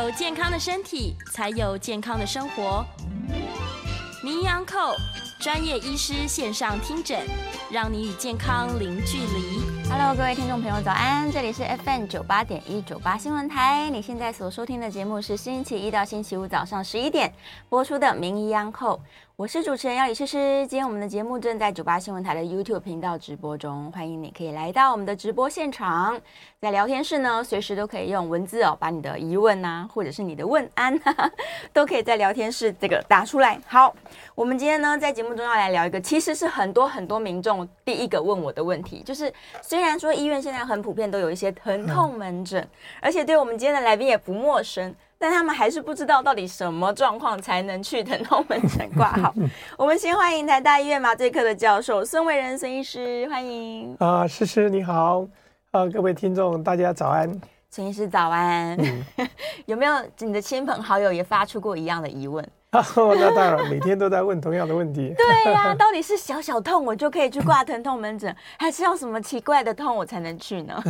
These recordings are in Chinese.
有健康的身体，才有健康的生活。名医安扣专业医师线上听诊，让你与健康零距离。Hello，各位听众朋友，早安！这里是 FM 九八点一九八新闻台。你现在所收听的节目是星期一到星期五早上十一点播出的名医央叩。我是主持人要李诗诗。今天我们的节目正在九八新闻台的 YouTube 频道直播中，欢迎你可以来到我们的直播现场。在聊天室呢，随时都可以用文字哦，把你的疑问啊，或者是你的问安，都可以在聊天室这个打出来。好，我们今天呢，在节目中要来聊一个，其实是很多很多民众第一个问我的问题，就是虽然说医院现在很普遍都有一些疼痛门诊，而且对我们今天的来宾也不陌生。但他们还是不知道到底什么状况才能去疼痛门诊挂号。我们先欢迎台大医院麻醉科的教授孙维仁孙医师，欢迎。啊，诗诗你好，啊，各位听众大家早安。陈医师早安。嗯、有没有你的亲朋好友也发出过一样的疑问？啊，那当然，每天都在问同样的问题。对呀、啊，到底是小小痛我就可以去挂疼痛门诊，还是要什么奇怪的痛我才能去呢？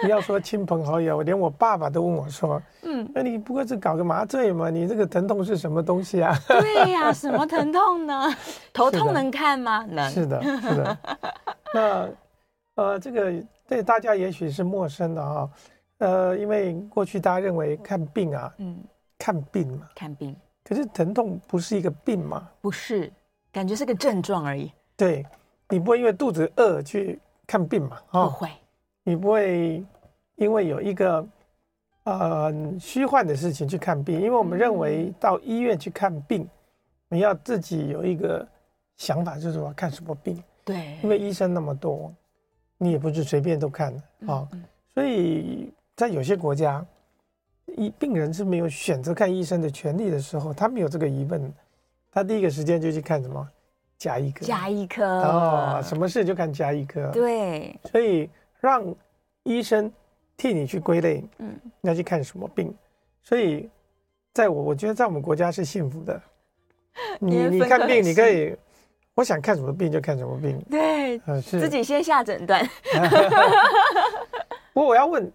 不要说亲朋好友，连我爸爸都问我说：“嗯，那你不过是搞个麻醉嘛？你这个疼痛是什么东西啊？”对呀、啊，什么疼痛呢？头痛能看吗？能。是的，是的。那呃，这个对大家也许是陌生的啊、哦。呃，因为过去大家认为看病啊，嗯，看病嘛，看病。可是疼痛不是一个病嘛？不是，感觉是个症状而已。对，你不会因为肚子饿去看病嘛？哦、不会。你不会因为有一个呃虚幻的事情去看病，因为我们认为到医院去看病，你要自己有一个想法，就是我看什么病。对，因为医生那么多，你也不是随便都看的啊。所以在有些国家，医病人是没有选择看医生的权利的时候，他没有这个疑问，他第一个时间就去看什么甲医科。甲医科哦，什么事就看甲医科。对，所以。让医生替你去归类，嗯，要去看什么病，所以，在我我觉得在我们国家是幸福的，你你看病你可以，我想看什么病就看什么病，对，呃，是自己先下诊断。不过我要问，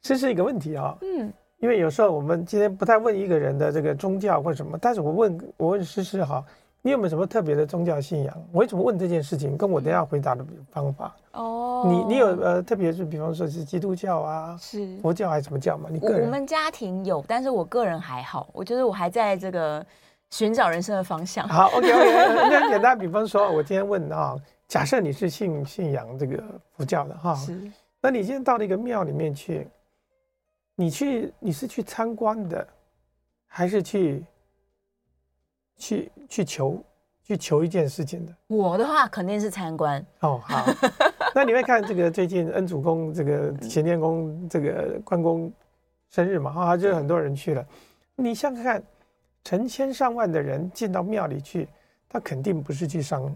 这是一个问题啊，嗯，因为有时候我们今天不太问一个人的这个宗教或什么，但是我问我问诗诗哈。你有没有什么特别的宗教信仰？我为什么问这件事情？跟我等下回答的方法哦。你你有呃，特别是比方说是基督教啊，是佛教还是什么教吗？你个人？我们家庭有，但是我个人还好。我觉得我还在这个寻找人生的方向。好，OK OK。那简单比方说，我今天问啊，假设你是信信仰这个佛教的哈，是。那你今天到了一个庙里面去，你去你是去参观的，还是去？去去求，去求一件事情的。我的话肯定是参观哦。好，那你会看这个最近恩主公这个乾天宫这个关公生日嘛？哈，就很多人去了。你想想看，成千上万的人进到庙里去，他肯定不是去上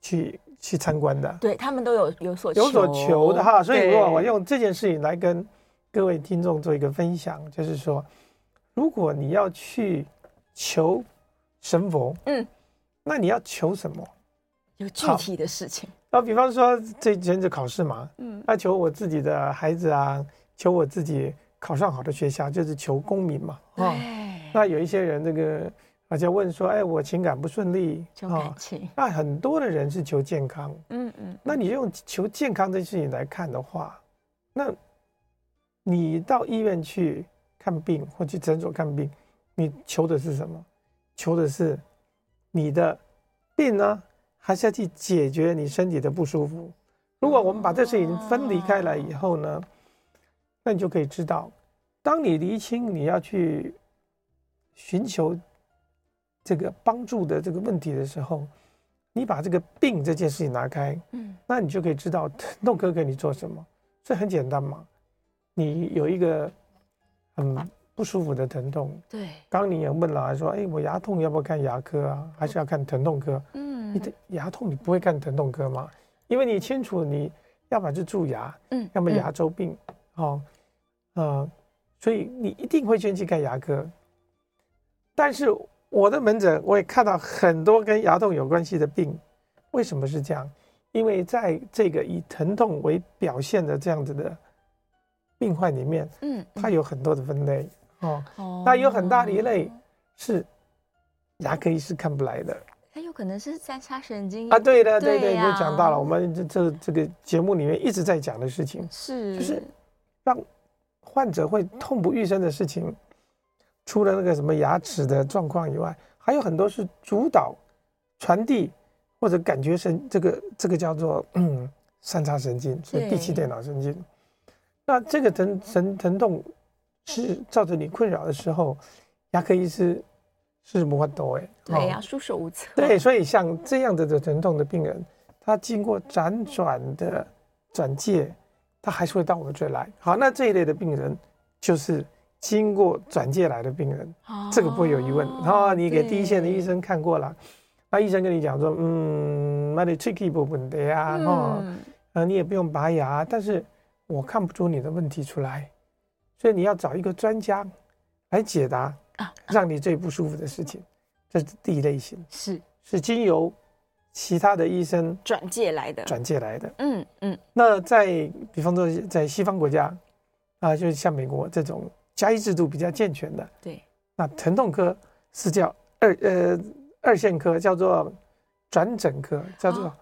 去去参观的。对，他们都有有所求有所求的哈。所以如果我用这件事情来跟各位听众做一个分享，就是说，如果你要去求。神佛，嗯，那你要求什么？有具体的事情。啊，比方说这前子考试嘛，嗯，要求我自己的孩子啊，求我自己考上好的学校，就是求功名嘛，啊，那有一些人这个而且问说，哎，我情感不顺利，求感情，那很多的人是求健康，嗯嗯，那你用求健康这件事情来看的话，那你到医院去看病或去诊所看病，你求的是什么？求的是你的病呢，还是要去解决你身体的不舒服？如果我们把这事情分离开来以后呢，那你就可以知道，当你厘清你要去寻求这个帮助的这个问题的时候，你把这个病这件事情拿开，嗯，那你就可以知道疼痛科给你做什么。这很简单嘛，你有一个很。不舒服的疼痛，对。刚你也问了，还说，哎，我牙痛要不要看牙科啊？还是要看疼痛科？嗯，你的牙痛你不会看疼痛科吗？因为你清楚，你要么是蛀牙，嗯，要么牙周病，嗯、哦，呃，所以你一定会先去看牙科。但是我的门诊我也看到很多跟牙痛有关系的病，为什么是这样？因为在这个以疼痛为表现的这样子的病患里面，嗯，它有很多的分类哦。哦，那有很大的一类是牙科医师看不来的。它有可能是三叉神经啊，对的，对对，你就讲到了我们这这这个节目里面一直在讲的事情，是就是让患者会痛不欲生的事情，除了那个什么牙齿的状况以外，还有很多是主导传递或者感觉神，这个这个叫做嗯三叉神经，所以第七电脑神经。那这个疼疼疼痛是造成你困扰的时候，牙科医师。是无法度哎，对呀，束手无策。对，所以像这样子的疼痛的病人，他经过辗转的转介，他还是会到我们这来。好，那这一类的病人就是经过转介来的病人，哦、这个不会有疑问。然后、哦、你给第一线的医生看过了，那医生跟你讲说，嗯，那你喙齿不问题啊，哦，呃，你也不用拔牙，但是我看不出你的问题出来，所以你要找一个专家来解答。啊，让你最不舒服的事情，这是第一类型，是是经由其他的医生转介来的，转介来的，嗯嗯。那在比方说在西方国家啊，就是像美国这种加医制度比较健全的，对。那疼痛科是叫二呃二线科，叫做转诊科，叫做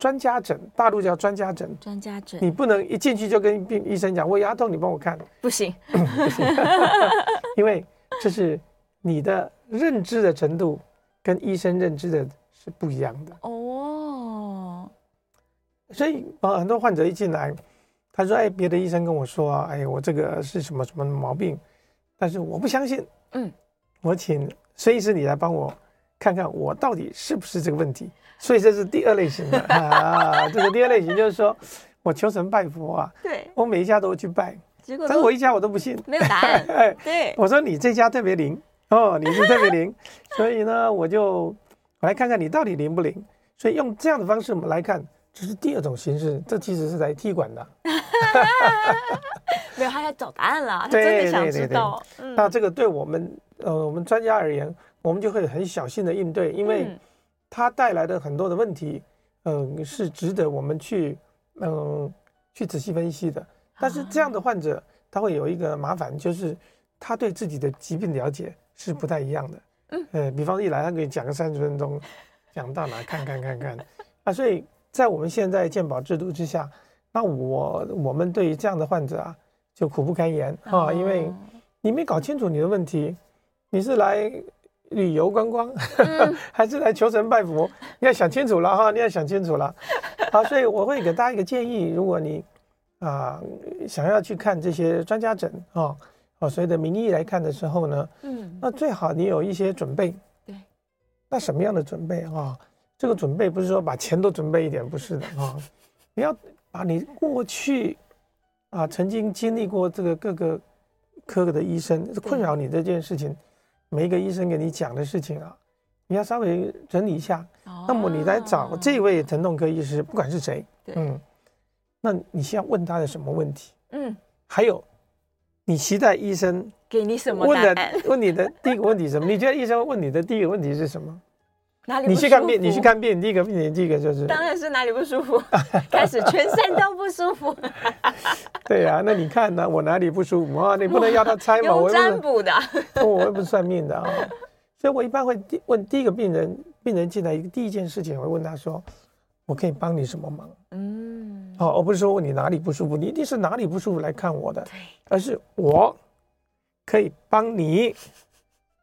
专家诊，大陆叫专家诊，专家诊。你不能一进去就跟病医生讲，我牙痛，你帮我看，不行，不行，因为。这是你的认知的程度跟医生认知的是不一样的哦，所以啊，很多患者一进来，他说：“哎，别的医生跟我说啊，哎，我这个是什么什么毛病，但是我不相信。”嗯，我请孙医师你来帮我看看，我到底是不是这个问题。所以这是第二类型的 啊，这个第二类型就是说我求神拜佛啊，对，我每一家都去拜。但是我一家我都不信，没有答案。哎，对，我说你这家特别灵哦，你是特别灵，所以呢，我就我来看看你到底灵不灵。所以用这样的方式我们来看，这是第二种形式，这其实是来踢馆的。没有，他在找答案了，他真的想知道。那这个对我们呃我们专家而言，我们就会很小心的应对，因为它带来的很多的问题，嗯，是值得我们去嗯去仔细分析的。但是这样的患者，他会有一个麻烦，就是他对自己的疾病了解是不太一样的。嗯，呃，比方一来，他给你讲个三十分钟，讲到哪看看看看，啊，所以在我们现在健保制度之下，那我我们对于这样的患者啊，就苦不堪言。啊，因为你没搞清楚你的问题，你是来旅游观光，还是来求神拜佛？你要想清楚了哈，你要想清楚了。好，所以我会给大家一个建议，如果你。啊，想要去看这些专家诊啊，哦，所谓的名医来看的时候呢，嗯，那最好你有一些准备。对，那什么样的准备啊？这个准备不是说把钱都准备一点，不是的啊，你要把你过去啊曾经经历过这个各个科的医生困扰你这件事情，每一个医生给你讲的事情啊，你要稍微整理一下。哦，那么你来找这位疼痛科医师，不管是谁，嗯。那你先要问他的什么问题？嗯，还有，你期待医生给你什么问的？问你的第一个问题是什么？你觉得医生问你的第一个问题是什么？哪里？你去看病，你去看病，第一个病人第一个就是，当然是哪里不舒服，开始全身都不舒服。对呀、啊，那你看呢？我哪里不舒服啊？你不能要他猜嘛？我占卜的，我又不是算命的啊。所以我一般会问第一个病人，病人进来一个第一件事情，我会问他说：“我可以帮你什么忙？”嗯。哦，而不是说问你哪里不舒服，你一定是哪里不舒服来看我的，而是我可以帮你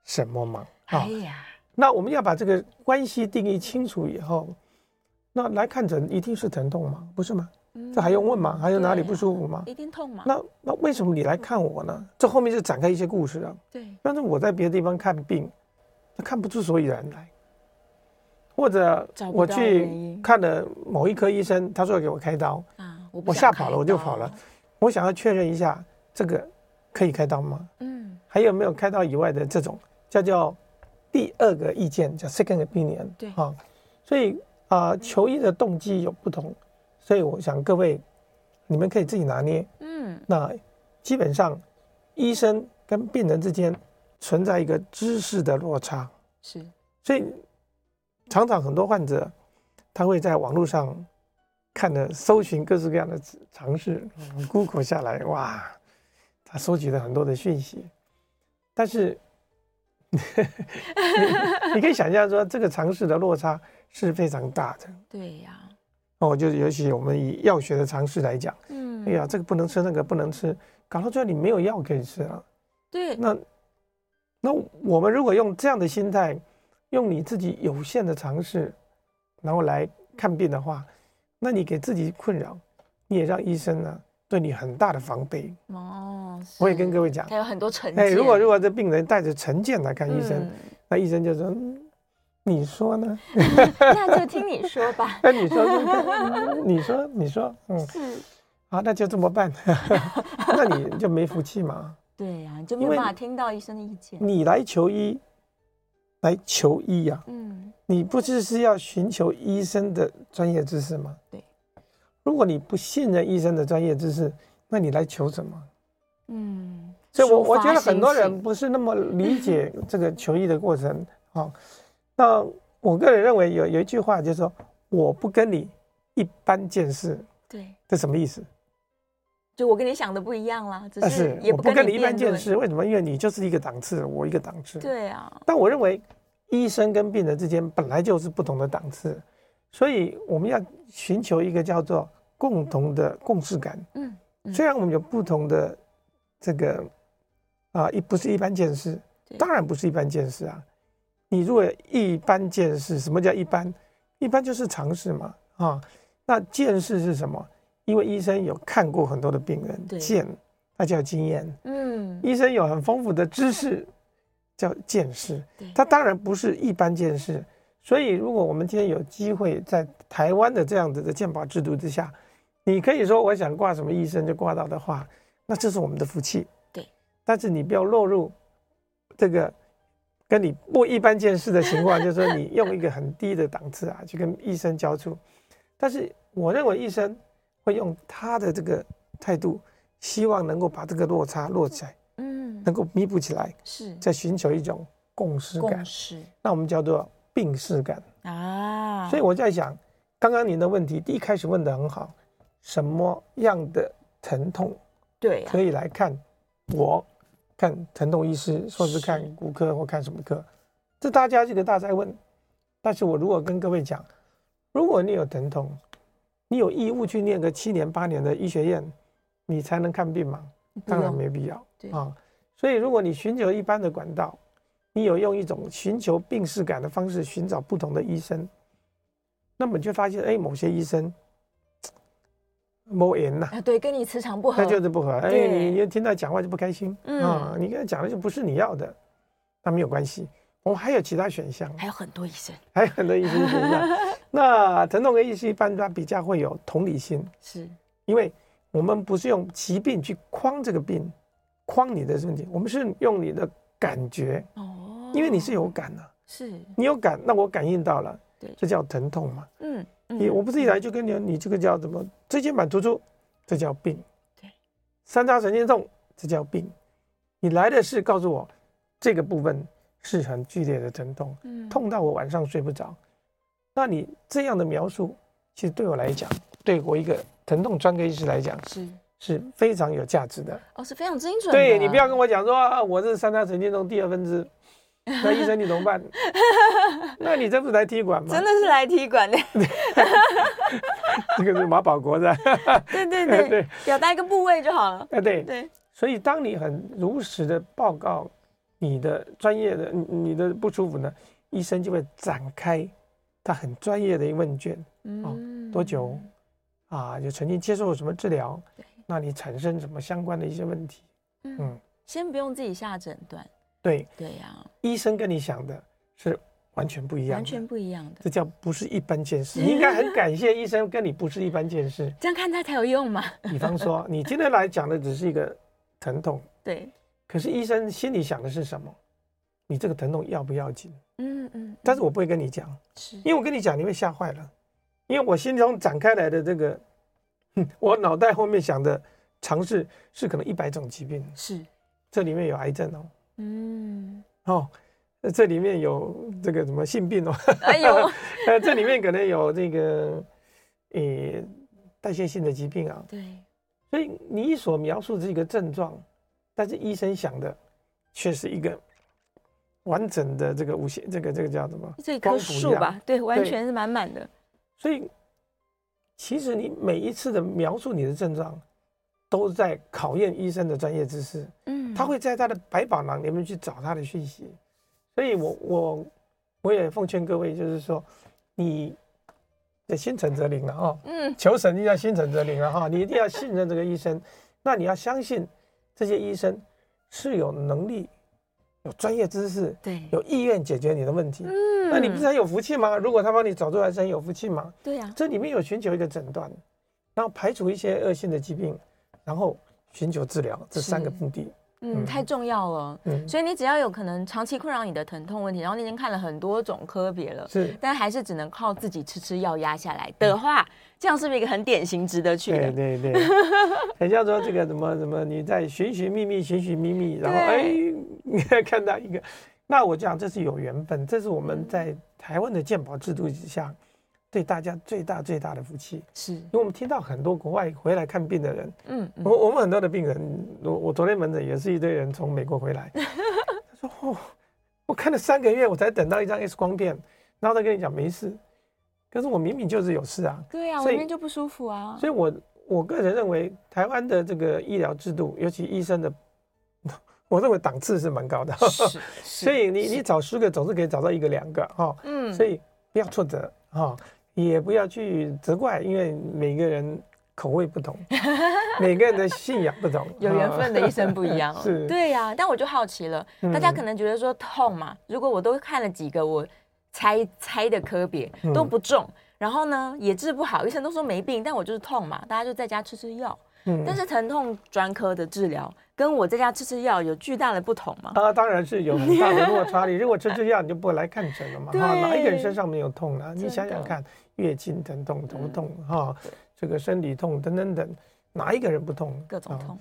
什么忙？哎呀，那我们要把这个关系定义清楚以后，那来看诊一定是疼痛吗？不是吗？这还用问吗？还有哪里不舒服吗？一定痛吗？那那为什么你来看我呢？这后面就展开一些故事啊。对，但是我在别的地方看病，他看不出所以然来。或者我去看了某一科医生，他说要给我开刀，啊，我吓跑了，我就跑了。我想要确认一下，这个可以开刀吗？嗯，还有没有开刀以外的这种叫叫第二个意见，叫 second opinion。对啊，所以啊，求医的动机有不同，所以我想各位你们可以自己拿捏。嗯，那基本上医生跟病人之间存在一个知识的落差，是，所以。常常很多患者，他会在网络上看的搜寻各式各样的尝试，Google 下来，哇，他收集了很多的讯息，但是你，你可以想象说，这个常识的落差是非常大的。对呀，哦，就是尤其我们以药学的常识来讲，嗯，哎呀，这个不能吃，那个不能吃，搞到最后你没有药可以吃了。对，那那我们如果用这样的心态，用你自己有限的常识，然后来看病的话，那你给自己困扰，你也让医生呢。对你很大的防备哦，我也跟各位讲，还有很多成见。哎，如果如果这病人带着成见来看医生，嗯、那医生就说：“你说呢？” 那就听你说吧。那你说这个，你说你说，嗯，是啊，那就这么办。那你就没福气嘛？对呀、啊，你就没办法听到医生的意见。你来求医，来求医呀、啊，嗯，你不是是要寻求医生的专业知识吗？对。如果你不信任医生的专业知识，那你来求什么？嗯，所以我我觉得很多人不是那么理解 这个求医的过程啊、哦。那我个人认为有有一句话就是说，我不跟你一般见识。对，这什么意思？就我跟你想的不一样啦。但是我不跟你一般见识，为什么？因为你就是一个档次，我一个档次。对啊。但我认为医生跟病人之间本来就是不同的档次，所以我们要寻求一个叫做。共同的共识感，嗯，虽然我们有不同的这个啊，一不是一般见识，当然不是一般见识啊。你如果一般见识，什么叫一般？一般就是常识嘛，啊，那见识是什么？因为医生有看过很多的病人，见，那叫经验，嗯，医生有很丰富的知识，叫见识，他当然不是一般见识。所以，如果我们今天有机会在台湾的这样子的健保制度之下，你可以说我想挂什么医生就挂到的话，那这是我们的福气。对，但是你不要落入这个跟你不一般见识的情况，就是说你用一个很低的档次啊去跟医生交触。但是我认为医生会用他的这个态度，希望能够把这个落差落起来，嗯，能够弥补起来，是在寻求一种共识感。是，那我们叫做病视感啊。所以我在想，刚刚您的问题第一开始问的很好。什么样的疼痛，对，可以来看我看疼痛医师，说是看骨科或看什么科？这大家这个大在问。但是我如果跟各位讲，如果你有疼痛，你有义务去念个七年八年的医学院，你才能看病吗？当然没必要啊。所以如果你寻求一般的管道，你有用一种寻求病视感的方式寻找不同的医生，那么你就发现，哎，某些医生。没缘呐，对，跟你磁场不合，那就是不合。哎，你你听他讲话就不开心，嗯。啊，你跟他讲的就不是你要的，那没有关系，我们还有其他选项，还有很多医生，还有很多医生选项。那疼痛科医师一般他比较会有同理心，是。因为我们不是用疾病去框这个病，框你的问题，我们是用你的感觉哦，因为你是有感的，是。你有感，那我感应到了，对，这叫疼痛嘛，嗯。你我不是一来就跟你说，你这个叫什么椎间盘突出，这叫病。对，三叉神经痛，这叫病。你来的是告诉我，这个部分是很剧烈的疼痛，痛到我晚上睡不着。那你这样的描述，其实对我来讲，对我一个疼痛专科医师来讲，是是非常有价值的。哦，是非常精准的。对，你不要跟我讲说啊，我是三叉神经痛第二分支。那医生你怎么办？那你这不是来踢馆吗？真的是来踢馆的。这个是马保国的。对对对对，表达一个部位就好了。哎对对。所以当你很如实的报告你的专业的你的不舒服呢，医生就会展开他很专业的一问卷。嗯。多久？啊，就曾经接受过什么治疗？对。那你产生什么相关的一些问题？嗯。先不用自己下诊断。对对呀，医生跟你想的是完全不一样，完全不一样的，这叫不是一般见识。你应该很感谢医生跟你不是一般见识，这样看他才有用嘛。比方说，你今天来讲的只是一个疼痛，对，可是医生心里想的是什么？你这个疼痛要不要紧？嗯嗯，但是我不会跟你讲，是因为我跟你讲你会吓坏了，因为我心中展开来的这个，我脑袋后面想的尝试是可能一百种疾病，是这里面有癌症哦。嗯，哦，这里面有这个什么性病哦，哎呦，呃，这里面可能有这个，呃，代谢性的疾病啊。对，所以你所描述的这个症状，但是医生想的却是一个完整的这个无限，这个这个叫什么？这一棵树吧，对，完全是满满的。所以，其实你每一次的描述你的症状，都在考验医生的专业知识。嗯，他会在他的百宝囊里面去找他的讯息。所以我我我也奉劝各位，就是说，你的心诚则灵了哈。嗯，求神一定要心诚则灵了哈，你一定要信任这个医生。那你要相信这些医生是有能力。有专业知识，对，有意愿解决你的问题，嗯，那你不是很有福气吗？如果他帮你找出来，是很有福气吗？对呀，这里面有寻求一个诊断，然后排除一些恶性的疾病，然后寻求治疗，这三个目的。嗯，太重要了。嗯，所以你只要有可能长期困扰你的疼痛问题，然后你已经看了很多种科别了，是，但还是只能靠自己吃吃药压下来的话，这样是不是一个很典型值得去的？对对对，很像说这个什么什么，你在寻寻觅觅，寻寻觅觅，然后哎，你 看看到一个，那我讲这是有缘分，这是我们在台湾的健保制度之下。对大家最大最大的福气，是。因为我们听到很多国外回来看病的人，嗯，我我们很多的病人，我我昨天门诊也是一堆人从美国回来，他说哦，我看了三个月，我才等到一张 X 光片，然后他跟你讲没事，可是我明明就是有事啊，对啊，我明明就不舒服啊，所以我我个人认为台湾的这个医疗制度，尤其医生的，我认为档次是蛮高的，是，所以你你找十个总是可以找到一个两个哈，嗯，所以不要挫折哈。也不要去责怪，因为每个人口味不同，每个人的信仰不同，有缘分的一生不一样。是，对呀。但我就好奇了，大家可能觉得说痛嘛，如果我都看了几个我猜猜的科别都不中，然后呢也治不好，医生都说没病，但我就是痛嘛，大家就在家吃吃药。嗯但是疼痛专科的治疗跟我在家吃吃药有巨大的不同吗？啊，当然是有很大的落差。你如果吃吃药，你就不会来看诊了嘛。啊，哪一个人身上没有痛呢？你想想看，月经疼痛、头痛，哈，这个生理痛等等等，哪一个人不痛？各种痛。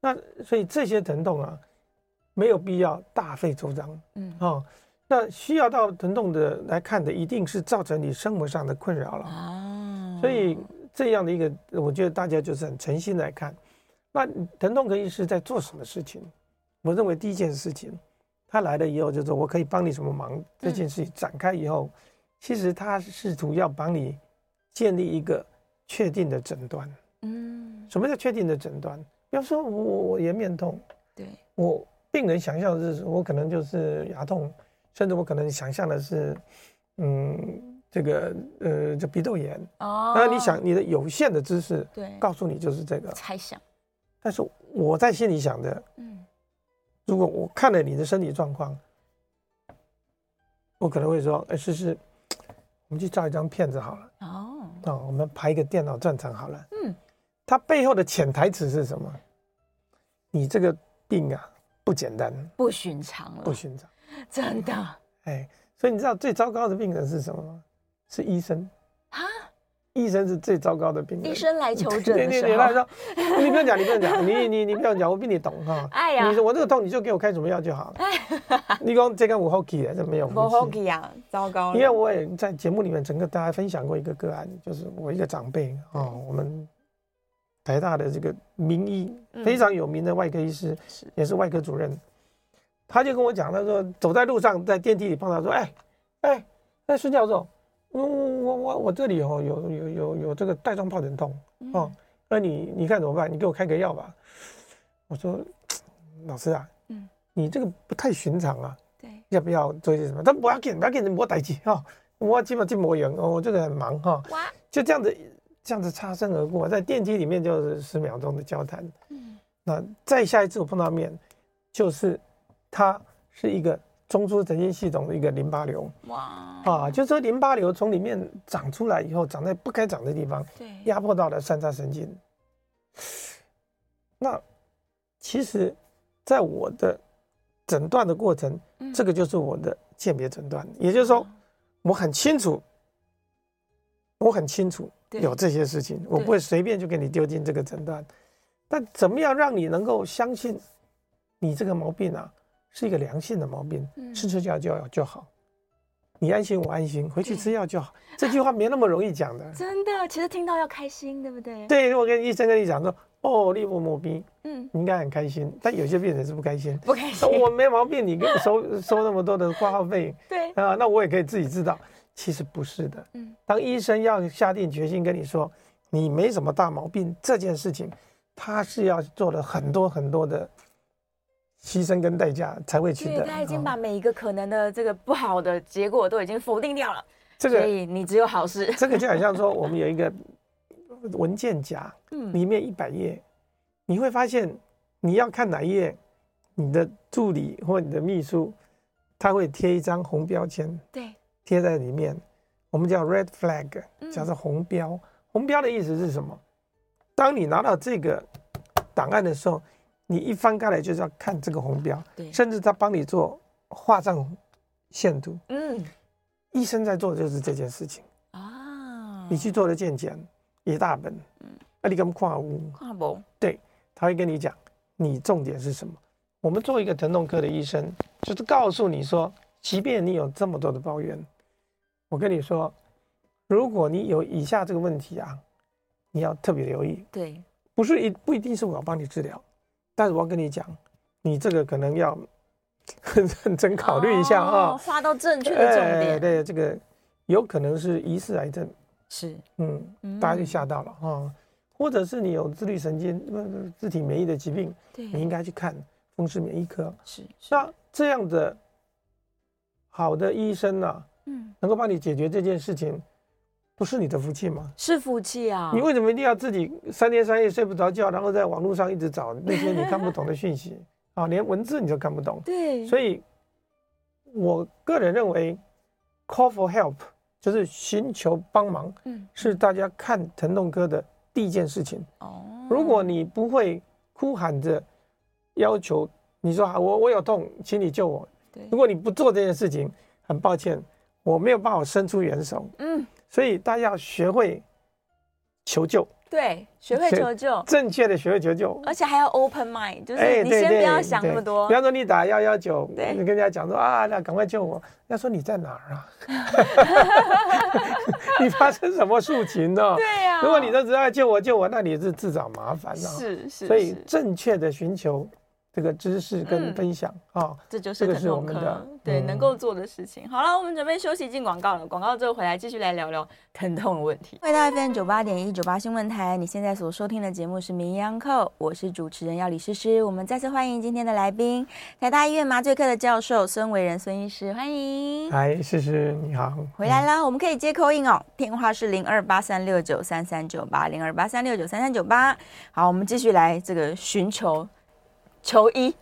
那所以这些疼痛啊，没有必要大费周章。嗯，哦，那需要到疼痛的来看的，一定是造成你生活上的困扰了。啊，所以。这样的一个，我觉得大家就是很诚心来看。那疼痛可以是在做什么事情？我认为第一件事情，他来了以后就是：“我可以帮你什么忙？”这件事情展开以后，其实他试图要帮你建立一个确定的诊断。嗯，什么叫确定的诊断？比方说我我颜面痛，对，我病人想象的是我可能就是牙痛，甚至我可能想象的是，嗯。这个呃，这鼻窦炎哦。那你想，你的有限的知识，对，告诉你就是这个猜想。但是我在心里想的，嗯，如果我看了你的身体状况，我可能会说，哎，试试，我们去照一张片子好了。哦，哦，我们拍一个电脑战场好了。嗯，它背后的潜台词是什么？你这个病啊，不简单，不寻常了，不寻常，真的。哎，所以你知道最糟糕的病人是什么吗？是医生啊！医生是最糟糕的病人。医生来求诊你你来说，你不用讲，你不用讲，你你你不用讲，我比你懂哈。哎呀，你说我这个痛，你就给我开什么药就好了。你讲这个无好气的，这没有无好气啊，糟糕。因为我也在节目里面曾跟大家分享过一个个案，就是我一个长辈哦，我们台大的这个名医非常有名的外科医师，也是外科主任，他就跟我讲，他说走在路上，在电梯里碰到，说，哎哎哎，孙教授。我我我我这里哦有有有有这个带状疱疹痛哦，那你你看怎么办？你给我开个药吧。我说老师啊，嗯，你这个不太寻常啊，对，要不要做一些什么？他不要紧，不要紧，我代志哈，我基本进模型哦，我这个很忙哈，哇，就这样子这样子擦身而过，在电梯里面就是十秒钟的交谈，嗯，那再下一次我碰到面，就是他是一个。中枢神经系统的一个淋巴瘤，哇，啊，就是说淋巴瘤从里面长出来以后，长在不该长的地方，对，压迫到了三叉神经。那其实，在我的诊断的过程，嗯、这个就是我的鉴别诊断，也就是说，我很清楚，我很清楚有这些事情，我不会随便就给你丢进这个诊断。但怎么样让你能够相信你这个毛病啊？是一个良性的毛病，吃吃药就要就好。你安心，我安心，回去吃药就好。这句话没那么容易讲的。真的，其实听到要开心，对不对？对，我跟医生跟你讲说，哦，你摸摸鼻，嗯，你应该很开心。但有些病人是不开心，不开心。我没毛病，你给我收 收那么多的挂号费，对啊，那我也可以自己知道。其实不是的，嗯，当医生要下定决心跟你说你没什么大毛病这件事情，他是要做了很多很多的牺牲跟代价才会取得。他已经把每一个可能的这个不好的结果都已经否定掉了，这个，所以你只有好事。这个就好像说，我们有一个文件夹，嗯，里面一百页，你会发现你要看哪一页，你的助理或你的秘书他会贴一张红标签，对。贴在里面，我们叫 red flag，叫做红标。红标的意思是什么？当你拿到这个档案的时候，你一翻开来就是要看这个红标，甚至他帮你做画上线度。嗯，医生在做的就是这件事情啊。你去做的健检一大本，嗯，那你跟跨屋跨不？对，他会跟你讲，你重点是什么？我们做一个疼痛科的医生，就是告诉你说，即便你有这么多的抱怨。我跟你说，如果你有以下这个问题啊，你要特别留意。对，不是一不一定是我要帮你治疗，但是我要跟你讲，你这个可能要 很认真考虑一下啊。哦，画到正确的重点。哎，对，这个有可能是疑似癌症。是，嗯，大家就吓到了啊。或者是你有自律神经、自体免疫的疾病，对，你应该去看风湿免疫科。是，那这样的好的医生呢？嗯，能够帮你解决这件事情，不是你的福气吗？是福气啊！你为什么一定要自己三天三夜睡不着觉，然后在网络上一直找那些你看不懂的讯息 啊？连文字你都看不懂。对，所以我个人认为，call for help 就是寻求帮忙，嗯，是大家看疼痛科的第一件事情。哦，如果你不会哭喊着要求，你说啊，我我有痛，请你救我。对，如果你不做这件事情，很抱歉。我没有办法伸出援手，嗯，所以大家要学会求救，对，学会求救，正确的学会求救，而且还要 open mind，就是你先不要想那么多。比方说你打幺幺九，你跟人家讲说啊，那赶快救我，人家说你在哪儿啊？你发生什么事情呢？对呀，如果你都知道救我救我，那你是自找麻烦了。是是，所以正确的寻求。这个知识跟分享啊、嗯哦，这就是疼痛科对、嗯、能够做的事情。好了，我们准备休息进广告了。广告之后回来继续来聊聊疼痛的问题。回到 FM 九八点一九八新闻台，你现在所收听的节目是名医央叩，我是主持人要李诗诗。我们再次欢迎今天的来宾，台大医院麻醉科的教授孙维仁孙医师，欢迎。嗨，诗诗你好，回来了。我们可以接 call in 哦，电话是零二八三六九三三九八零二八三六九三三九八。好，我们继续来这个寻求。求医，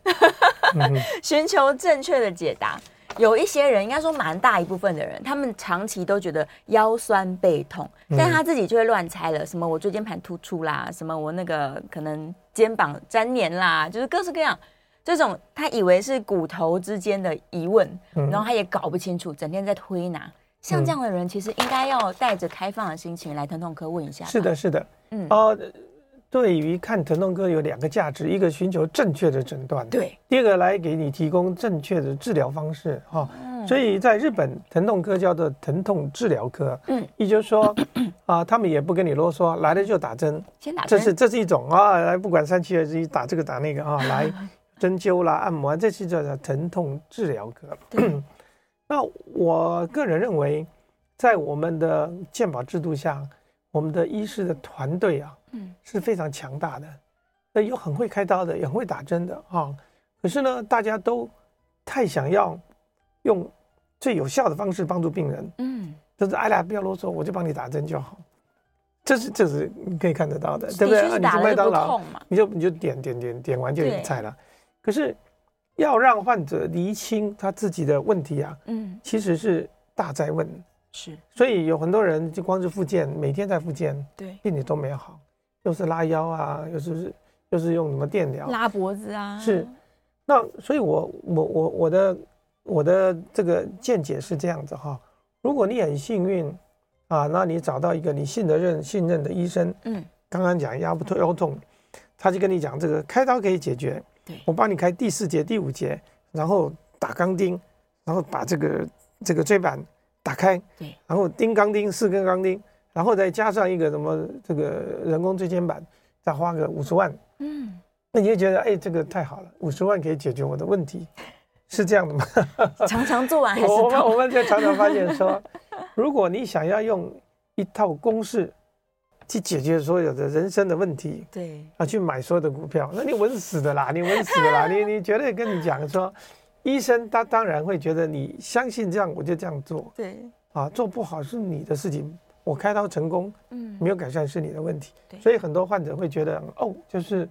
寻求正确的解答。有一些人，应该说蛮大一部分的人，他们长期都觉得腰酸背痛，但他自己就会乱猜了，什么我椎间盘突出啦，什么我那个可能肩膀粘黏啦，就是各式各样这种，他以为是骨头之间的疑问，然后他也搞不清楚，整天在推拿。像这样的人，其实应该要带着开放的心情来疼痛科问一下。是的，是的，嗯，哦。对于看疼痛科有两个价值，一个寻求正确的诊断，对；第二个来给你提供正确的治疗方式，哈。嗯。所以在日本，疼痛科叫做疼痛治疗科，嗯，也就是说，啊，他们也不跟你啰嗦，来了就打针，先打针，这是这是一种啊，来不管三七二十一，打这个打那个啊，来针灸啦、按摩，这是叫做疼痛治疗科。对。那我个人认为，在我们的健保制度下，我们的医师的团队啊。嗯，是非常强大的，那有很会开刀的，也很会打针的啊。可是呢，大家都太想要用最有效的方式帮助病人，嗯，就是哎呀，不要啰嗦，我就帮你打针就好。这是这是你可以看得到的，对不对？啊，你去麦当劳，你就你就点点点点完就有菜了。可是要让患者厘清他自己的问题啊，嗯，其实是大哉问。是，所以有很多人就光是复健，每天在复健，对，病理都没有好。又是拉腰啊，又是又是用什么电疗？拉脖子啊？是，那所以我，我我我我的我的这个见解是这样子哈。如果你很幸运啊，那你找到一个你信得任信任的医生，嗯，刚刚讲腰不痛腰痛，他就跟你讲这个开刀可以解决，对，我帮你开第四节第五节，然后打钢钉，然后把这个这个椎板打开，对，然后钉钢钉四根钢钉，然后再加上一个什么这个人工椎间板，再花个五十万，嗯，那你就觉得哎，这个太好了，五十万可以解决我的问题，是这样的吗？常常做完还是我们我们就常常发现说，如果你想要用一套公式。去解决所有的人生的问题，对。啊，去买所有的股票，那你稳死的啦，你稳死的啦，你你绝对跟你讲说，医生他当然会觉得你相信这样，我就这样做，对，啊，做不好是你的事情，我开刀成功，嗯，没有改善是你的问题，对，所以很多患者会觉得，哦，就是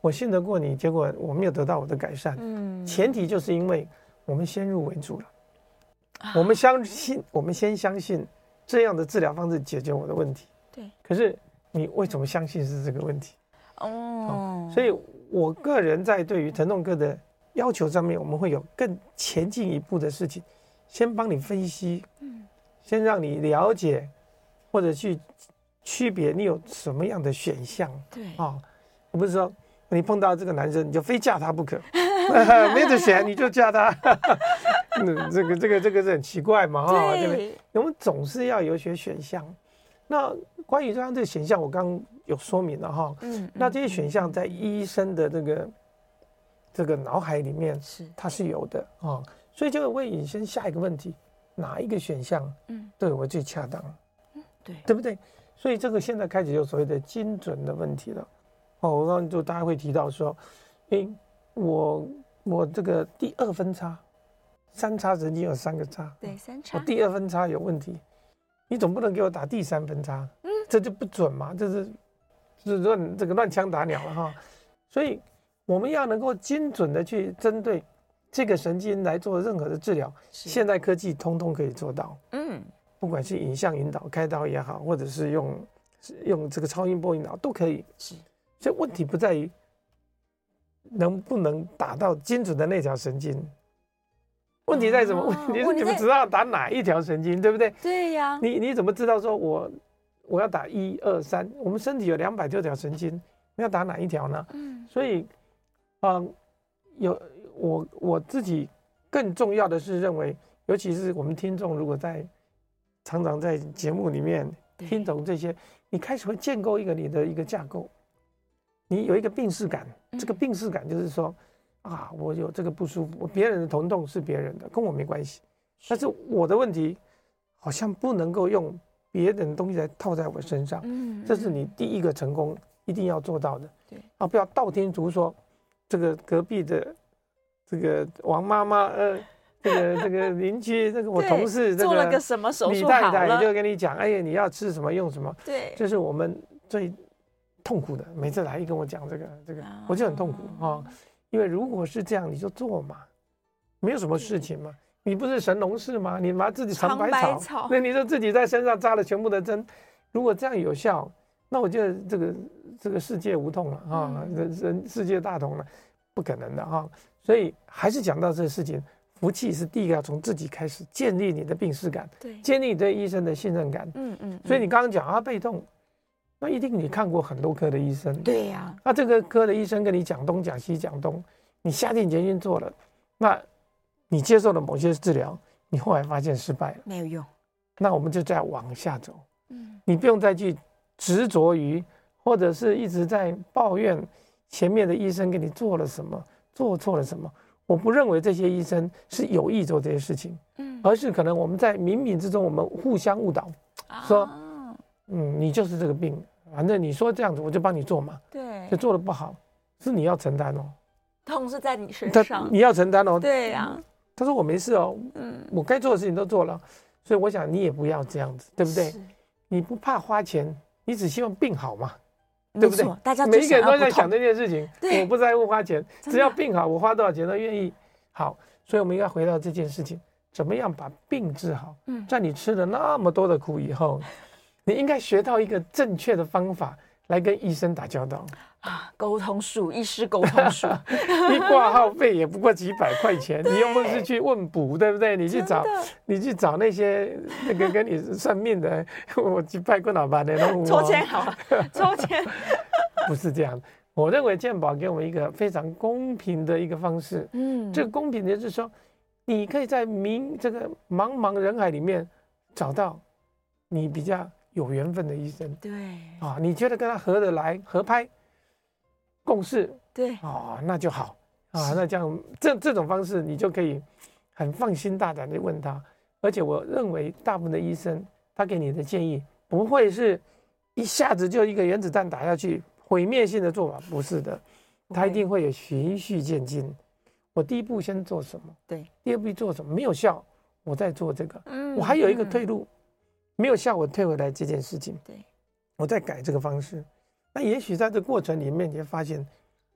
我信得过你，结果我没有得到我的改善，嗯，前提就是因为我们先入为主了，我们相信，我们先相信这样的治疗方式解决我的问题。对，可是你为什么相信是这个问题？哦，所以我个人在对于疼痛科的要求上面，我们会有更前进一步的事情，先帮你分析，嗯，先让你了解或者去区别你有什么样的选项，对啊，我不是说你碰到这个男生你就非嫁他不可，没得选你就嫁他，那 这个这个这个是很奇怪嘛，哈，对不对？我们总是要有些选项。那关于这样这个选项，我刚刚有说明了哈。嗯。那这些选项在医生的这个这个脑海里面是它是有的啊，所以就会问医生下一个问题：哪一个选项嗯对我最恰当？嗯，对，对不对？所以这个现在开始有所谓的精准的问题了。哦，我刚刚就大家会提到说，诶，我我这个第二分叉，三叉神经有三个叉，对，三叉，我第二分叉有问题。你总不能给我打第三分叉，嗯，这就不准嘛，这是是乱这个乱枪打鸟了哈。所以我们要能够精准的去针对这个神经来做任何的治疗，现代科技通通可以做到，嗯，不管是影像引导开刀也好，或者是用用这个超音波引导都可以，是。所以问题不在于能不能打到精准的那条神经。问题在什么？问题是你们知道打哪一条神经，对不对？对呀。你你怎么知道说我我要打一二三？我们身体有两百多条神经，你要打哪一条呢？嗯。所以，嗯，有我我自己更重要的是认为，尤其是我们听众如果在常常在节目里面听懂这些，你开始会建构一个你的一个架构，你有一个病视感。这个病视感就是说。啊，我有这个不舒服，我别人的疼痛是别人的，跟我没关系。但是我的问题好像不能够用别人的东西来套在我身上。嗯，这是你第一个成功一定要做到的。对啊，不要道听途说，这个隔壁的这个王妈妈，呃，这个这个邻居，这个我同事，这个做了个什么手术，李太太就跟你讲，哎呀，你要吃什么用什么。对，这是我们最痛苦的。每次来一跟我讲这个这个，我就很痛苦啊。因为如果是这样，你就做嘛，没有什么事情嘛。你不是神农氏吗？你拿自己尝百草，草那你就自己在身上扎了全部的针。如果这样有效，那我觉得这个这个世界无痛了啊，人人世界大同了，不可能的哈。所以还是讲到这个事情，福气是第一个要从自己开始建立你的病视感，对，建立你对医生的信任感。嗯嗯。所以你刚刚讲啊，背痛。那一定你看过很多科的医生，对呀。那这个科的医生跟你讲东讲西讲东，你下定决心做了，那你接受了某些治疗，你后来发现失败了，没有用。那我们就再往下走，嗯，你不用再去执着于，或者是一直在抱怨前面的医生给你做了什么，做错了什么。我不认为这些医生是有意做这些事情，嗯，而是可能我们在冥冥之中我们互相误导，说，嗯，你就是这个病。反正你说这样子，我就帮你做嘛。对，就做的不好，是你要承担哦。痛是在你身上，你要承担哦。对呀。他说我没事哦，嗯，我该做的事情都做了，所以我想你也不要这样子，对不对？你不怕花钱，你只希望病好嘛，对不对？大家每一个人都在想这件事情，我不在乎花钱，只要病好，我花多少钱都愿意。好，所以我们应该回到这件事情，怎么样把病治好？嗯，在你吃了那么多的苦以后。你应该学到一个正确的方法来跟医生打交道啊，沟通术，医师沟通术，一挂号费也不过几百块钱，你又不是去问卜，对不对？你去找，你去找那些那个跟你算命的，我去拜过老板的，抽签好了，抽签。不是这样。我认为健保给我们一个非常公平的一个方式，嗯，这个公平的就是说，你可以在明这个茫茫人海里面找到你比较有缘分的医生。对。啊，你觉得跟他合得来、合拍、共事，对哦，那就好啊。那这样这这种方式，你就可以很放心大胆的问他。而且我认为，大部分的医生他给你的建议不会是一下子就一个原子弹打下去，毁灭性的做法，不是的，他一定会有循序渐进。我第一步先做什么？对，第二步做什么？没有效，我再做这个。嗯，我还有一个退路，没有效，我退回来这件事情。对，我再改这个方式。那也许在这过程里面，你会发现，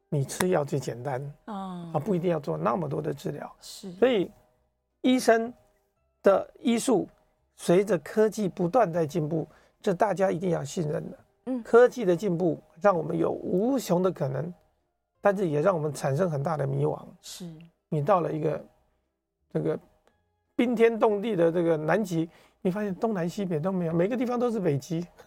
你吃药最简单啊，不一定要做那么多的治疗。是，所以医生的医术随着科技不断在进步，这大家一定要信任的。嗯，科技的进步让我们有无穷的可能。但是也让我们产生很大的迷惘。是，你到了一个这个冰天冻地的这个南极，你发现东南西北都没有，每个地方都是北极，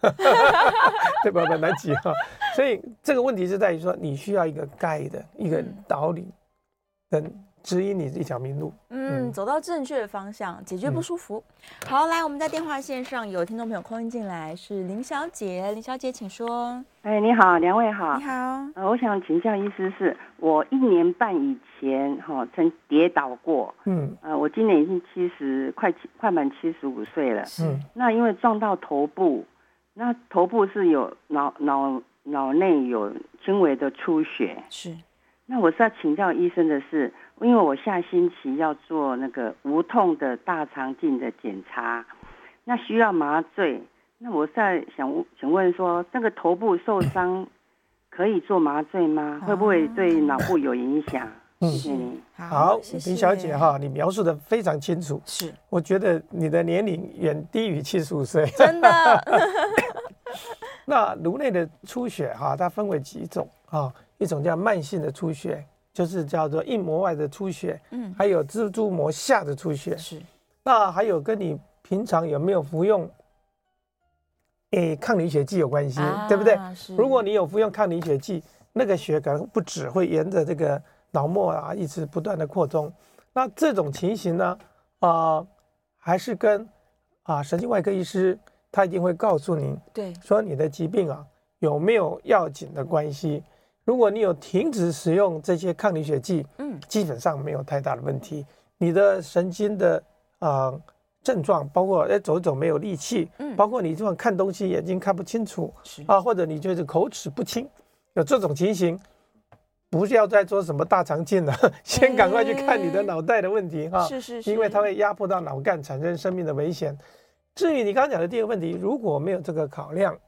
对吧？南极哈，所以这个问题是在于说，你需要一个 guide，一个导领，能。指引你一条明路，嗯，嗯，走到正确的方向，解决不舒服。嗯、好，来，我们在电话线上有听众朋友 call in 进来，是林小姐，林小姐，请说。哎，你好，两位好，你好。呃，我想请教医师，是我一年半以前哈、哦、曾跌倒过，嗯，呃，我今年已经七十，快七快满七十五岁了，是。那因为撞到头部，那头部是有脑脑脑内有轻微的出血，是。那我是要请教医生的是。因为我下星期要做那个无痛的大肠镜的检查，那需要麻醉。那我在想，请问说，那个头部受伤可以做麻醉吗？会不会对脑部有影响？谢谢你。好，林小姐哈，你描述的非常清楚。是，我觉得你的年龄远低于七十五岁。真的。那颅内的出血哈，它分为几种啊？一种叫慢性的出血。就是叫做硬膜外的出血，嗯，还有蜘蛛膜下的出血，是。那还有跟你平常有没有服用，诶、欸，抗凝血剂有关系，啊、对不对？是。如果你有服用抗凝血剂，那个血可能不止会沿着这个脑膜啊一直不断的扩充。那这种情形呢，啊、呃，还是跟啊神经外科医师他一定会告诉你，对，说你的疾病啊有没有要紧的关系。如果你有停止使用这些抗凝血剂，嗯，基本上没有太大的问题。你的神经的啊、呃、症状，包括哎走一走没有力气，嗯，包括你这种看东西眼睛看不清楚，啊，或者你觉得口齿不清，有这种情形，不是要再做什么大肠镜了，先赶快去看你的脑袋的问题哈，是是是，因为它会压迫到脑干，产生生命的危险。至于你刚刚讲的第二个问题，如果没有这个考量。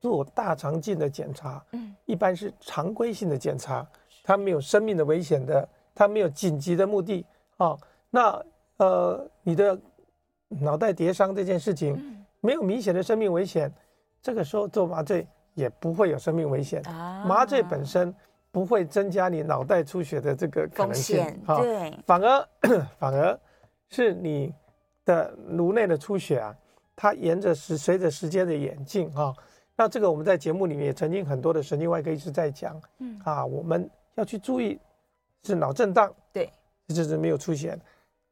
做大肠镜的检查，嗯，一般是常规性的检查，它没有生命的危险的，它没有紧急的目的，啊，那呃，你的脑袋跌伤这件事情没有明显的生命危险，这个时候做麻醉也不会有生命危险，麻醉本身不会增加你脑袋出血的这个可能性，哦，对，反而 反而是你的颅内的出血啊，它沿着时随着时间的演进啊。那这个我们在节目里面也曾经很多的神经外科医师在讲，嗯。啊，我们要去注意是脑震荡，对，这就是没有出血，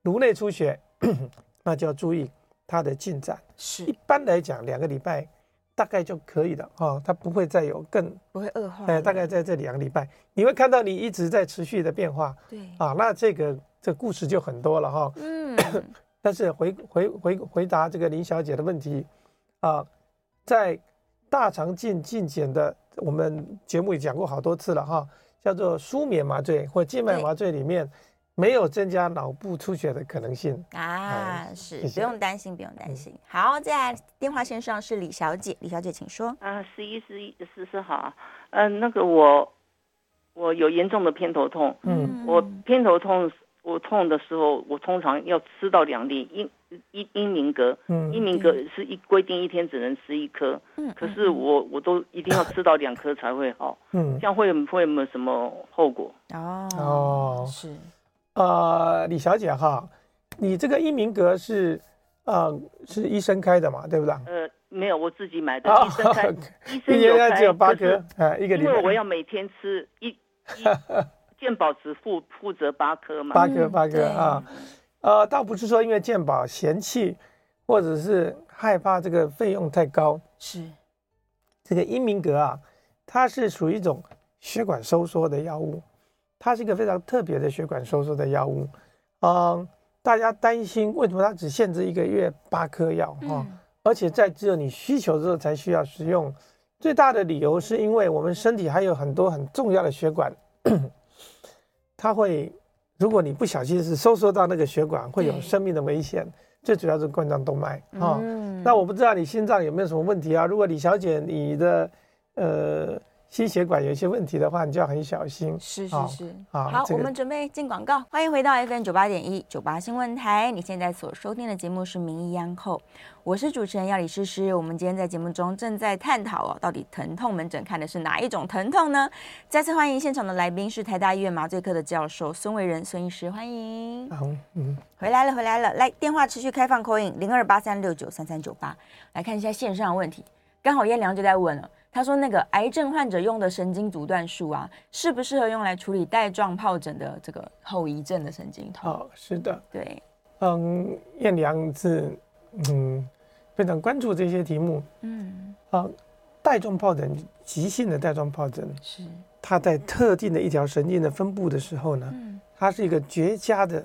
颅内出血，那就要注意它的进展。是，一般来讲两个礼拜大概就可以了哈，它不会再有更不会恶化，哎，大概在这两个礼拜，你会看到你一直在持续的变化，对。啊，那这个这故事就很多了哈，嗯，但是回回回回答这个林小姐的问题啊，在。大肠镜镜检的，我们节目也讲过好多次了哈，叫做舒眠麻醉或静脉麻醉里面没有增加脑部出血的可能性。啊，是不用担心，不用担心。好，在电话线上是李小姐，李小姐请说。啊，十一十一十四号，嗯，那个我我有严重的偏头痛，嗯，我偏头痛。我痛的时候，我通常要吃到两粒英英英明格，嗯，英明格是一规定一天只能吃一颗，嗯，可是我我都一定要吃到两颗才会好，嗯，这样会会有没有什么后果？哦哦，是，呃，李小姐哈，你这个英明格是呃是医生开的嘛，对不对？呃，没有，我自己买的，医生开，医生有开，只有八颗，啊，一个礼拜，因为我要每天吃一一。健保只负负责八颗嘛？八颗八颗啊，呃，倒不是说因为健保嫌弃或者是害怕这个费用太高，是这个英明格啊，它是属于一种血管收缩的药物，它是一个非常特别的血管收缩的药物。嗯，大家担心为什么它只限制一个月八颗药哈？嗯、而且在只有你需求之后才需要使用。最大的理由是因为我们身体还有很多很重要的血管，它会，如果你不小心是收缩到那个血管，会有生命的危险。最主要是冠状动脉啊。嗯、那我不知道你心脏有没有什么问题啊？如果李小姐你的呃。心血管有一些问题的话，你就要很小心。是是是，好，好，这个、我们准备进广告。欢迎回到 FM 九八点一九八新闻台，你现在所收听的节目是《名医央叩》，我是主持人药理诗诗。我们今天在节目中正在探讨哦，到底疼痛门诊看的是哪一种疼痛呢？再次欢迎现场的来宾是台大医院麻醉科的教授孙维仁孙医师，欢迎。好，嗯，回来了，回来了，来电话持续开放 call in 零二八三六九三三九八，来看一下线上的问题，刚好燕良就在问了。他说：“那个癌症患者用的神经阻断术啊，适不适合用来处理带状疱疹的这个后遗症的神经痛？”哦，是的，对，嗯，彦良是嗯非常关注这些题目，嗯，啊，带状疱疹，急性的带状疱疹是。它在特定的一条神经的分布的时候呢，嗯，它是一个绝佳的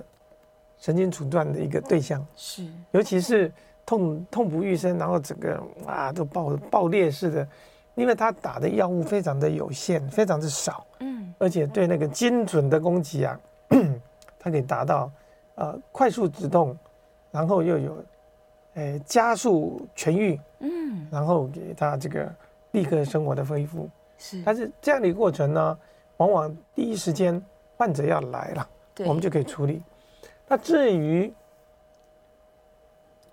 神经阻断的一个对象，是，尤其是痛痛不欲生，然后整个啊都爆爆裂似的。因为他打的药物非常的有限，非常的少，嗯，而且对那个精准的攻击啊，它可以达到，呃，快速止痛，然后又有，呃，加速痊愈，嗯，然后给他这个立刻生活的恢复，是，但是这样的一个过程呢，往往第一时间患者要来了，我们就可以处理。那至于，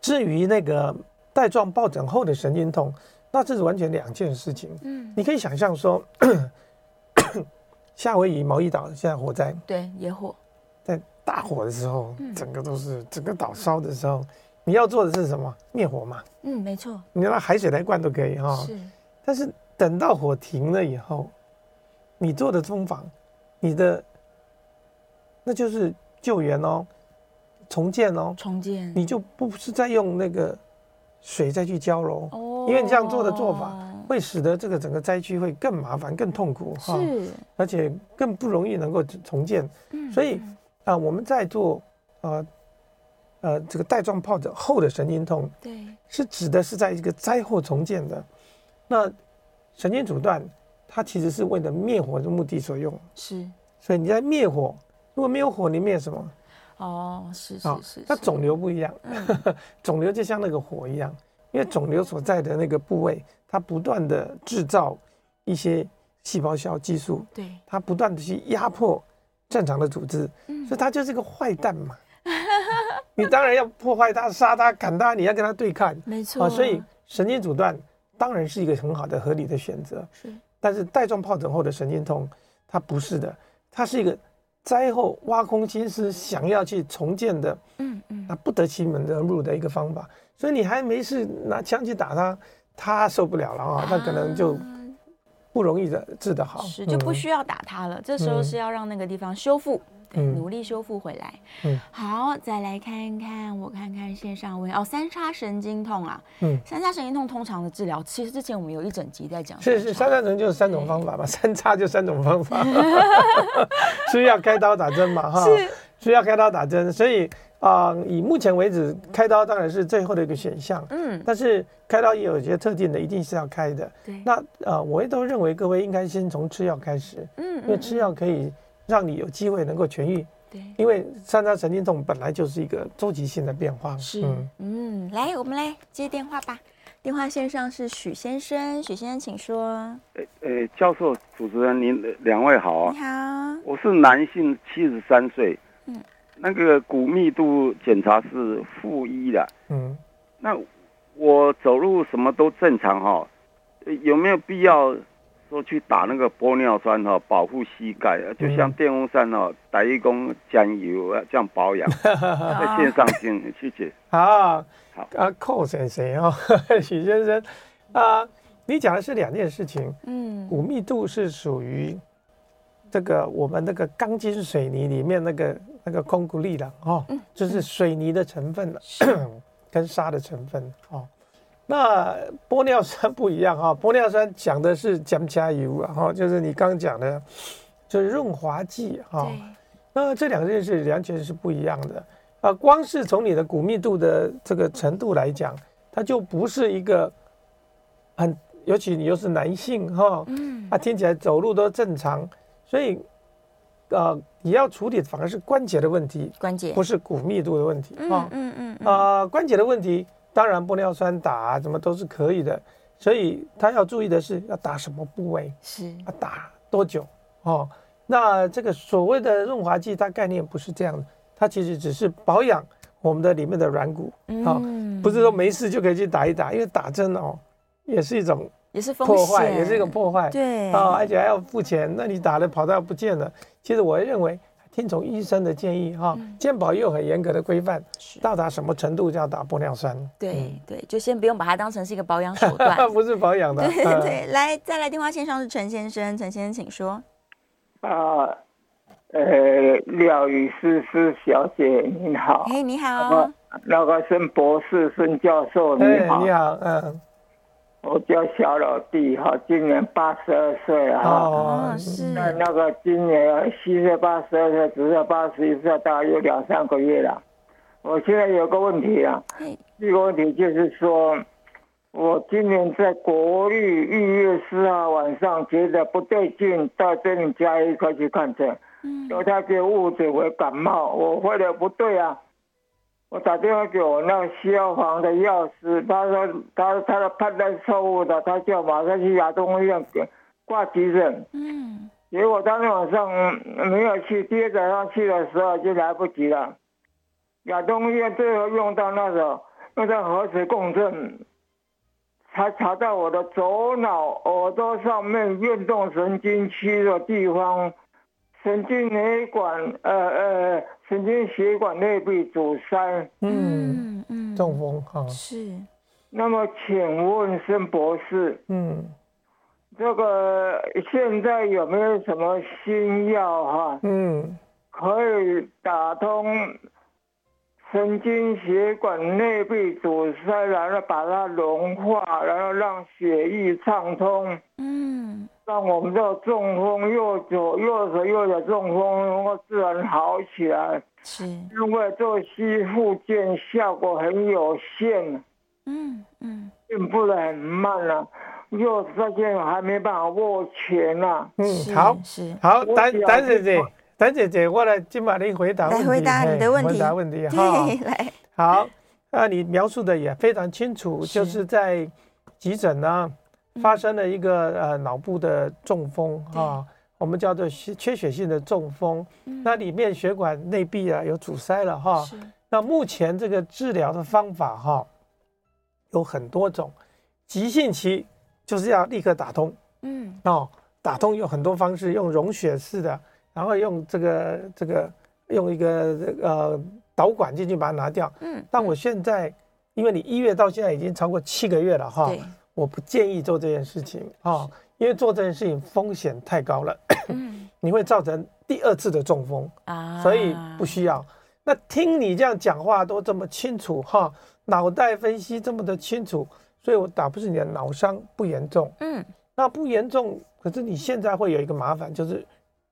至于那个带状疱疹后的神经痛。那这是完全两件事情。嗯，你可以想象说，夏威夷毛伊岛现在火灾，对，野火，在大火的时候，整个都是整个岛烧的时候，你要做的是什么？灭火嘛。嗯，没错。你拿海水来灌都可以哈。是。但是等到火停了以后，你做的方法，你的，那就是救援哦，重建哦，重建，你就不是在用那个水再去浇喽。哦。因为你这样做的做法，会使得这个整个灾区会更麻烦、更痛苦哈，是，而且更不容易能够重建。嗯，所以啊、呃，我们在做呃呃这个带状疱疹后的神经痛，对，是指的是在一个灾后重建的。那神经阻断，它其实是为了灭火的目的所用。是，所以你在灭火，如果没有火，你灭什么？哦，是是是，那肿瘤不一样，肿瘤就像那个火一样。因为肿瘤所在的那个部位，它不断的制造一些细胞小激素，对，它不断的去压迫正常的组织，嗯，所以它就是个坏蛋嘛。你当然要破坏它、杀它、砍它，你要跟它对抗，没错啊。所以神经阻断当然是一个很好的合理的选择，是。但是带状疱疹后的神经痛，它不是的，它是一个灾后挖空心思想要去重建的，嗯嗯，那不得其门而入的一个方法。所以你还没事拿枪去打他，他受不了了啊，他可能就不容易的治得好，是就不需要打他了。嗯、这时候是要让那个地方修复，嗯、努力修复回来。嗯，好，再来看看，我看看线上问哦，三叉神经痛啊，嗯，三叉神经痛通常的治疗，其实之前我们有一整集在讲，是是，三叉神经就是三种方法嘛，三叉就三种方法，需要开刀打针嘛，哈，是需要开刀打针，所以。啊、呃，以目前为止，开刀当然是最后的一个选项。嗯，但是开刀也有一些特定的，一定是要开的。对，那呃，我也都认为各位应该先从吃药开始。嗯，因为吃药可以让你有机会能够痊愈。对，因为三叉神经痛本来就是一个周期性的变化。是，嗯，嗯，来，我们来接电话吧。电话线上是许先生，许先生请说。诶诶，教授、主持人，您两位好啊。你好，我是男性，七十三岁。嗯。那个骨密度检查是负一的，嗯，那我走路什么都正常哈，有没有必要说去打那个玻尿酸哈，保护膝盖？就像电风扇哦，打一公加油啊，这样保养。在线上听，谢谢。好，好啊，寇先生哦，许先生啊，你讲的是两件事情，嗯，骨密度是属于这个我们那个钢筋水泥里面那个。那个空骨力的哦，就是水泥的成分了。跟沙的成分哦。那玻尿酸不一样哈，玻尿酸讲的是减加油啊哈，就是你刚刚讲的，就是润滑剂哈。那这两件事完全是不一样的啊。光是从你的骨密度的这个程度来讲，它就不是一个很，尤其你又是男性哈，嗯，啊听起来走路都正常，所以呃你要处理反而是关节的问题，关节不是骨密度的问题啊，嗯嗯啊关节的问题。当然，玻尿酸打啊，什么都是可以的，所以他要注意的是要打什么部位，是。要打多久哦。那这个所谓的润滑剂，它概念不是这样的，它其实只是保养我们的里面的软骨啊，嗯、不是说没事就可以去打一打，因为打针哦也是一种也是破坏，也是一种破坏，对。啊，而且还要付钱，那你打了跑道不见了，其实我认为。听从医生的建议哈，健保又有很严格的规范，到达什么程度就要打玻尿酸。对对，就先不用把它当成是一个保养手段，不是保养的。对对，来再来电话线上是陈先生，陈先生请说。啊，呃，廖雨思思小姐你好，哎你好，那个孙博士孙教授你好，你好，嗯。我叫小老弟哈，今年八十二岁了哈。哦，是。那那个今年虚岁八十二岁，只是八十一岁，大概有两三个月了。我现在有个问题啊，这个问题就是说，我今年在国立一月四号晚上觉得不对劲，到这里家医科去看诊，嗯，说他给误诊为感冒，我回来不对啊。我打电话给我那个消防的药师，他说他他的判断错误的，他叫马上去亚东医院挂急诊。嗯，结果当天晚上没有去，第二早上去的时候就来不及了。亚东医院最后用到那个用到核磁共振，才查到我的左脑耳朵上面运动神经区的地方。神经内管，呃呃，神经血管内壁阻塞，嗯嗯，中风哈，是。那么，请问孙博士，嗯，这个现在有没有什么新药哈？嗯，可以打通神经血管内壁阻塞，然后把它融化，然后让血液畅通。嗯。让我们这中风右左右手右脚中风，能够自然好起来。是，因为做吸复健效果很有限。嗯嗯，进步的很慢了，又发现还没办法握拳呐。嗯，好，是好，丹丹姐姐，丹姐姐，我来今晚你回答问题，回答你的问题，回答问题 哈。来，好，那你描述的也非常清楚，就是在急诊呢。发生了一个呃脑部的中风啊，我们叫做缺血性的中风，那里面血管内壁啊有阻塞了哈。那目前这个治疗的方法哈有很多种，急性期就是要立刻打通，嗯哦，打通有很多方式，用溶血式的，然后用这个这个用一个呃导管进去把它拿掉，嗯。但我现在因为你一月到现在已经超过七个月了哈。我不建议做这件事情啊，因为做这件事情风险太高了，你会造成第二次的中风啊，所以不需要。那听你这样讲话都这么清楚哈，脑袋分析这么的清楚，所以我打不是你的脑伤不严重，嗯，那不严重，可是你现在会有一个麻烦，就是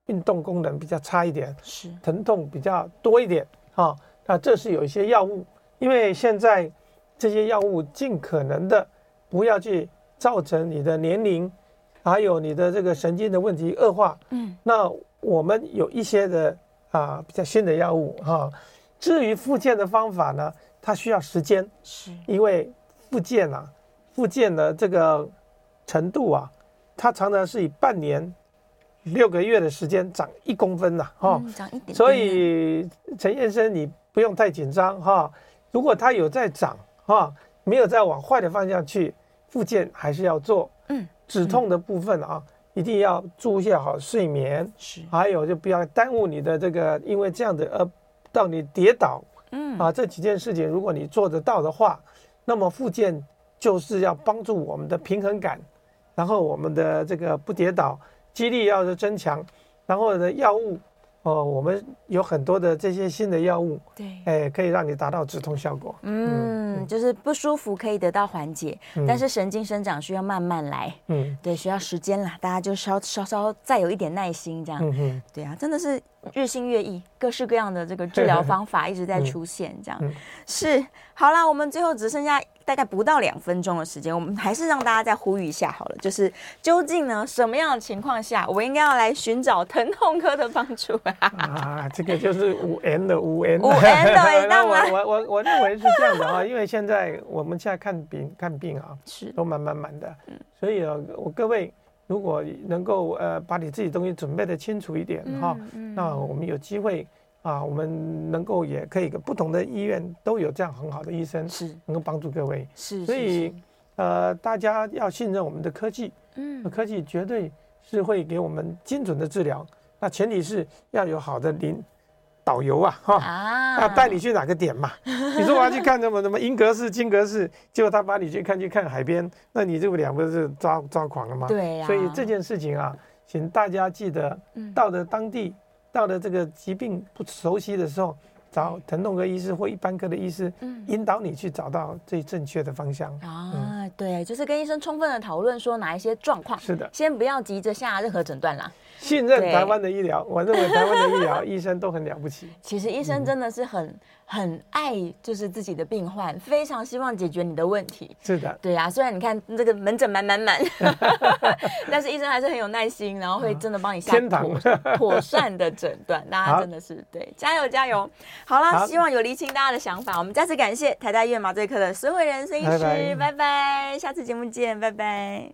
运动功能比较差一点，是疼痛比较多一点啊。那这是有一些药物，因为现在这些药物尽可能的。不要去造成你的年龄，还有你的这个神经的问题恶化。嗯，那我们有一些的啊比较新的药物哈。至于复健的方法呢，它需要时间，是因为复健啊，复健的这个程度啊，它常常是以半年、六个月的时间长一公分呐，哈，长一点。所以陈先生你不用太紧张哈，如果它有在长哈。没有再往坏的方向去，复健还是要做。嗯，止痛的部分啊，一定要注意好睡眠。是，还有就不要耽误你的这个，因为这样子而到你跌倒。嗯，啊，这几件事情如果你做得到的话，那么复健就是要帮助我们的平衡感，然后我们的这个不跌倒，肌力要是增强，然后呢药物哦，我们有很多的这些新的药物，对，哎，可以让你达到止痛效果。嗯，嗯，就是不舒服可以得到缓解，嗯，但是神经生长需要慢慢来。嗯，对，需要时间啦，大家就稍稍稍再有一点耐心，这样。嗯哼，对啊，真的是日新月异，各式各样的这个 治疗方法一直在出现，这样。嗯，是，好啦，我们最后只剩下。大概不到两分钟的时间，我们还是让大家再呼吁一下好了，就是究竟呢，什么样的情况下，我应该要来寻找疼痛科的帮助啊？啊，这个就是五 N 的五 N 五 N 的，那我我我我认为是这样的啊，因为现在我们现在看病看病啊，是。都满满满的，所以啊，我各位如果能够呃把你自己东西准备的清楚一点哈，那我们有机会。啊，我们能够也可以，不同的医院都有这样很好的医生，是能够帮助各位。是，所以呃，大家要信任我们的科技，嗯，科技绝对是会给我们精准的治疗。那前提是要有好的领导游啊，哈啊，要带你去哪个点嘛？你说我要去看什么什么英格式、金格式，结果他把你去看去看海边，那你这不两个是抓抓狂了吗？对呀。所以这件事情啊，请大家记得到了当地。到了这个疾病不熟悉的时候，找疼痛科医师或一般科的医师，引导你去找到最正确的方向。啊，嗯、对，就是跟医生充分的讨论，说哪一些状况。是的，先不要急着下任何诊断啦。信任台湾的医疗，我认为台湾的医疗医生都很了不起。其实医生真的是很。很爱就是自己的病患，非常希望解决你的问题。是的，对啊。虽然你看这个门诊满满满，但是医生还是很有耐心，然后会真的帮你下妥妥善的诊断。大家真的是对，加油加油！好了，希望有厘清大家的想法。我们再次感谢台大医院麻醉科的孙伟仁孙医师，拜拜，拜拜，下次节目见，拜拜。